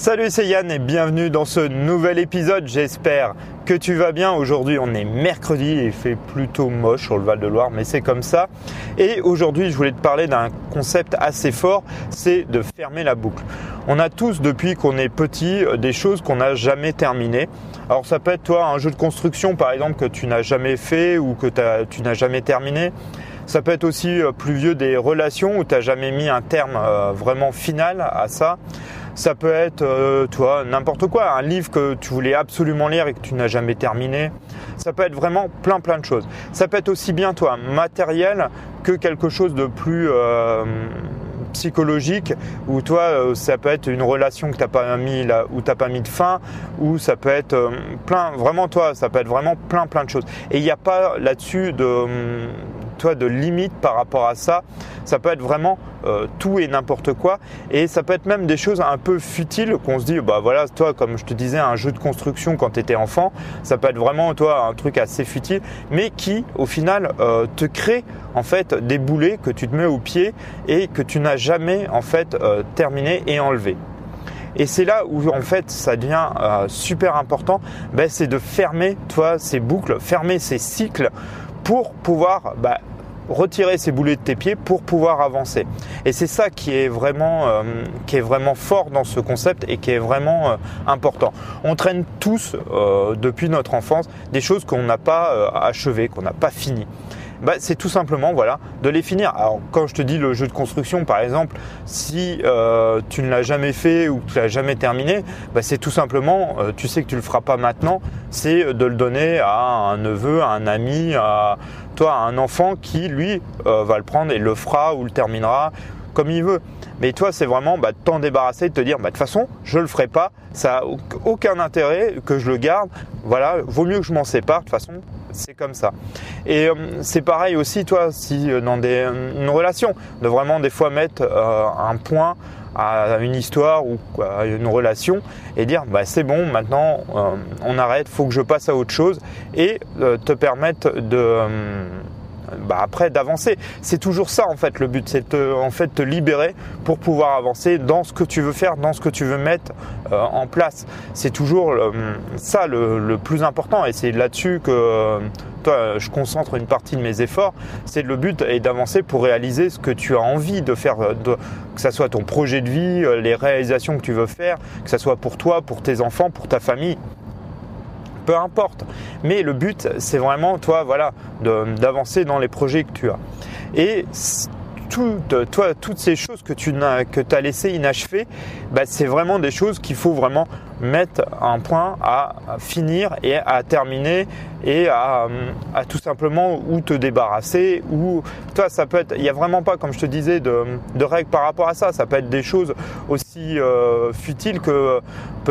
Salut, c'est Yann et bienvenue dans ce nouvel épisode. J'espère que tu vas bien. Aujourd'hui, on est mercredi et il fait plutôt moche sur le Val de Loire, mais c'est comme ça. Et aujourd'hui, je voulais te parler d'un concept assez fort, c'est de fermer la boucle. On a tous, depuis qu'on est petit, des choses qu'on n'a jamais terminées. Alors ça peut être toi un jeu de construction par exemple que tu n'as jamais fait ou que tu n'as jamais terminé. Ça peut être aussi euh, plus vieux des relations où tu n'as jamais mis un terme euh, vraiment final à ça. Ça peut être, euh, toi, n'importe quoi, un livre que tu voulais absolument lire et que tu n'as jamais terminé. Ça peut être vraiment plein plein de choses. Ça peut être aussi bien, toi, matériel que quelque chose de plus euh, psychologique ou toi euh, ça peut être une relation que t'as pas mis là où t'as pas mis de fin ou ça peut être plein vraiment toi ça peut être vraiment plein plein de choses et il n'y a pas là-dessus de toi de limite par rapport à ça ça peut être vraiment euh, tout et n'importe quoi. Et ça peut être même des choses un peu futiles qu'on se dit, bah voilà, toi, comme je te disais, un jeu de construction quand tu étais enfant, ça peut être vraiment, toi, un truc assez futile, mais qui, au final, euh, te crée, en fait, des boulets que tu te mets au pied et que tu n'as jamais, en fait, euh, terminé et enlevé. Et c'est là où en fait ça devient super important, ben, c'est de fermer toi ces boucles, fermer ces cycles pour pouvoir bah, retirer ces boulets de tes pieds pour pouvoir avancer. Et c'est ça qui est vraiment, euh, qui est vraiment fort dans ce concept et qui est vraiment euh, important. On traîne tous euh, depuis notre enfance des choses qu'on n'a pas achevées, qu'on n'a pas finies. Bah, c'est tout simplement voilà de les finir. Alors quand je te dis le jeu de construction par exemple, si tu ne l'as jamais fait ou que tu l'as jamais terminé, bah, c'est tout simplement, tu sais que tu le feras pas maintenant, c'est de le donner à un neveu, à un ami, à toi un enfant qui lui euh, va le prendre et le fera ou le terminera comme il veut. Mais toi, c'est vraiment bah, t'en débarrasser, de te dire, bah, de toute façon, je le ferai pas, ça a aucun intérêt que je le garde. Voilà, vaut mieux que je m'en sépare. De toute façon, c'est comme ça. Et euh, c'est pareil aussi, toi, si euh, dans des, une relation, de vraiment des fois mettre un point à une histoire ou à une relation et dire bah c'est bon maintenant euh, on arrête faut que je passe à autre chose et euh, te permettre de euh, bah après d'avancer. C'est toujours ça en fait le but, c'est en fait te libérer pour pouvoir avancer dans ce que tu veux faire, dans ce que tu veux mettre en place. C'est toujours ça le, le, plus important et c'est là-dessus que toi, je concentre une partie de mes efforts, c'est le but est d'avancer pour réaliser ce que tu as envie de faire, que ce soit ton projet de vie, euh, les réalisations que tu veux faire, que ce soit pour toi, pour tes enfants, pour ta famille. Peu importe. Mais le but, c'est vraiment, toi, voilà, d'avancer dans les projets que tu as. Et toi, toutes ces choses que tu as, que as laissées inachevées, bah, c'est vraiment des choses qu'il faut vraiment mettre un point à finir et à terminer et à, tout simplement ou te débarrasser ou toi ça peut être il n'y a vraiment pas comme je te disais de, règles par rapport à ça ça peut être des choses aussi euh, futiles que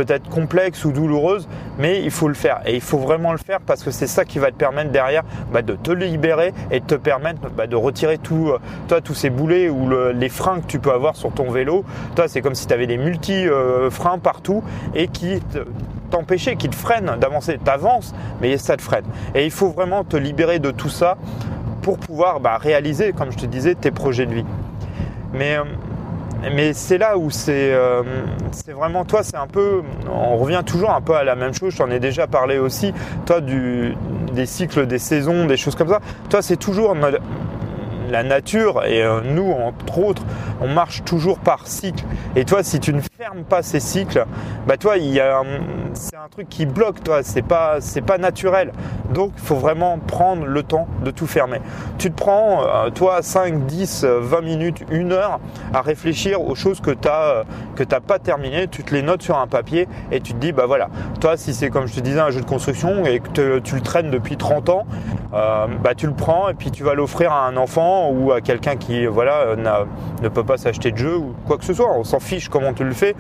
peut-être complexes ou douloureuses mais il faut le faire et il faut vraiment le faire parce que c'est ça qui va te permettre derrière bah, de te libérer et de te permettre bah, de retirer tout euh, toi tous ces boulets ou les freins que tu peux avoir sur ton vélo toi c'est comme si tu avais des multi euh, partout et qui t'empêcher, qui te freine d'avancer. T'avances, mais ça te freine. Et il faut vraiment te libérer de tout ça pour pouvoir bah, réaliser, comme je te disais, tes projets de vie. Mais, euh, mais c'est là où euh, c'est vraiment toi, c'est un peu, on revient toujours un peu à la même chose. Je t'en ai déjà parlé aussi. Toi, du, des cycles, des saisons, des choses comme ça. Toi, c'est toujours la nature et euh, nous entre autres, on marche toujours par cycle. Et toi, si tu ne fermes pas ces cycles, bah toi, c'est un truc qui bloque, toi. C'est pas c'est pas naturel. Donc, il faut vraiment prendre le temps de tout fermer. Tu te prends, euh, toi, 5, 10, 20 minutes, une heure à réfléchir aux choses que tu as que t'as pas terminées. Tu te les notes sur un papier et tu te dis, bah voilà. Toi, si c'est comme je te disais un jeu de construction et que tu le traînes depuis 30 ans, euh, bah tu le prends et puis tu vas l'offrir à un enfant ou à quelqu'un qui voilà ne peut pas s'acheter de jeu ou quoi que ce soit. On s'en fiche comment tu le fais.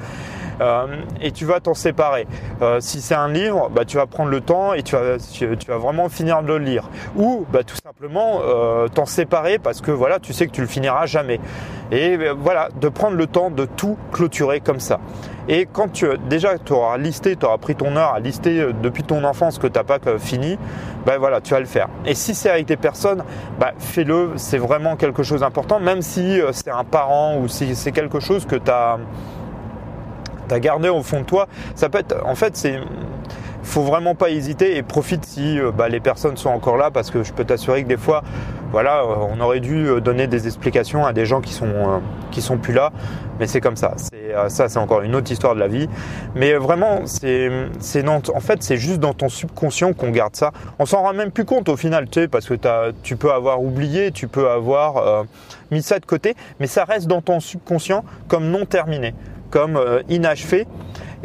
Euh, et tu vas t'en séparer. Euh, si c'est un livre, bah, tu vas prendre le temps et tu vas, vraiment finir de le lire. Ou bah, tout simplement euh, t'en séparer parce que voilà, tu sais que tu le finiras jamais. Et voilà, de prendre le temps de tout clôturer comme ça. Et quand tu déjà tu auras listé, tu auras pris ton heure à lister depuis ton enfance ce que tu n'as pas fini, ben voilà, tu vas le faire. Et si c'est avec des personnes, bah, fais-le, c'est vraiment quelque chose d'important, même si c'est un parent ou si c'est quelque chose que tu as gardé au fond de toi. Ça peut être, en fait, c'est faut vraiment pas hésiter et profite si euh, bah, les personnes sont encore là parce que je peux t'assurer que des fois, voilà, euh, on aurait dû euh, donner des explications à des gens qui sont qui sont plus là, mais c'est comme ça. C'est ça, c'est encore une autre histoire de la vie. Mais vraiment, c'est c'est en fait c'est juste dans ton subconscient qu'on garde ça. On s'en rend même plus compte au final, tu sais, parce que tu peux avoir oublié, tu peux avoir mis ça de côté, mais ça reste dans ton subconscient comme non terminé, comme inachevé.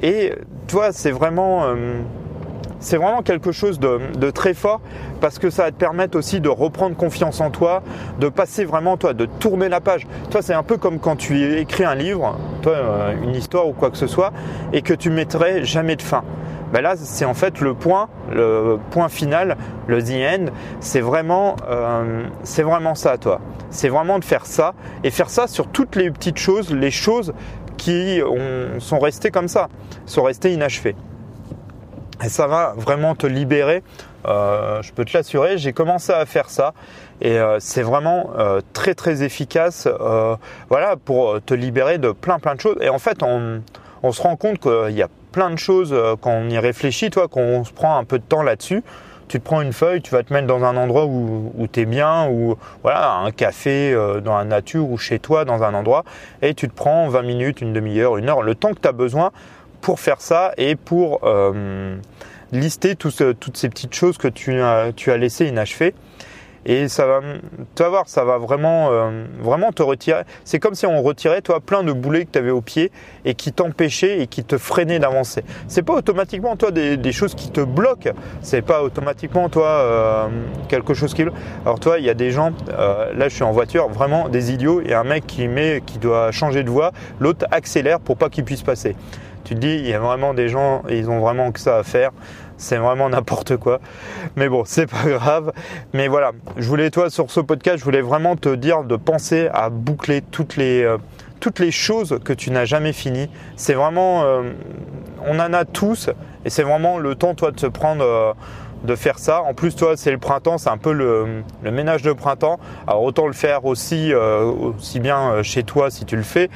Et tu vois, c'est vraiment c'est vraiment quelque chose de, très fort parce que ça va te permettre aussi de reprendre confiance en toi, de passer vraiment toi, de tourner la page. Toi, c'est un peu comme quand tu écris un livre, toi, euh, une histoire ou quoi que ce soit, et que tu mettrais jamais de fin. Ben là, c'est en fait le point, le point final, le the end. C'est vraiment, euh, c'est vraiment ça, toi. C'est vraiment de faire ça et faire ça sur toutes les petites choses, les choses qui sont restées comme ça, sont restées inachevées. Et ça va vraiment te libérer. Euh, je peux te l'assurer, j'ai commencé à faire ça et euh, c'est vraiment euh, très très efficace voilà, pour te libérer de plein plein de choses. Et en fait, on, se rend compte qu'il y a plein de choses quand on y réfléchit, toi, quand on se prend un peu de temps là-dessus. Tu te prends une feuille, tu vas te mettre dans un endroit où, où tu es bien, ou voilà, un café dans la nature ou chez toi dans un endroit, et tu te prends 20 minutes, une demi-heure, une heure, le temps que tu as besoin pour faire ça et pour euh, lister toutes ces petites choses que tu as, tu as laissées inachevées. Et ça va, tu vas voir, ça va vraiment, euh, vraiment te retirer. C'est comme si on retirait, toi, plein de boulets que tu avais au pied et qui t'empêchaient et qui te freinaient d'avancer. C'est pas automatiquement, toi, des, choses qui te bloquent. C'est pas automatiquement, toi, euh, quelque chose qui. Alors, toi, il y a des gens, là, je suis en voiture, vraiment des idiots. Il y a un mec qui met, qui doit changer de voie, l'autre accélère pour pas qu'il puisse passer. Tu te dis, il y a vraiment des gens, ils ont vraiment que ça à faire. C'est vraiment n'importe quoi. Mais bon, c'est pas grave. Mais voilà, je voulais, toi, sur ce podcast, je voulais vraiment te dire de penser à boucler toutes les, euh, choses que tu n'as jamais finies. C'est vraiment, euh, on en a tous, et c'est vraiment le temps, toi, de se prendre. Euh, de faire ça. En plus, toi, c'est le printemps, c'est un peu le, le, ménage de printemps. Alors autant le faire aussi, aussi bien chez toi si tu le fais,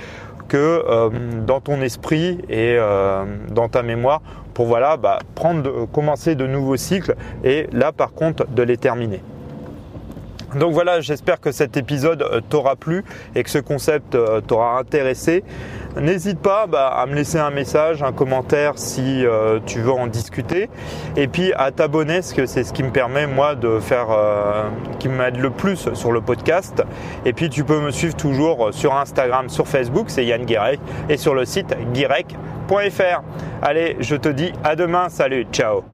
que euh, dans ton esprit et euh, dans ta mémoire pour voilà, bah, prendre, commencer de nouveaux cycles et là par contre de les terminer. Donc voilà, j'espère que cet épisode euh, t'aura plu et que ce concept euh, t'aura intéressé. N'hésite pas bah, à me laisser un message, un commentaire si euh, tu veux en discuter. Et puis à t'abonner, parce que c'est ce qui me permet moi de faire, qui m'aide le plus sur le podcast. Et puis tu peux me suivre toujours sur Instagram, sur Facebook, c'est Yann Guirec, et sur le site guirec.fr. Allez, je te dis à demain, salut, ciao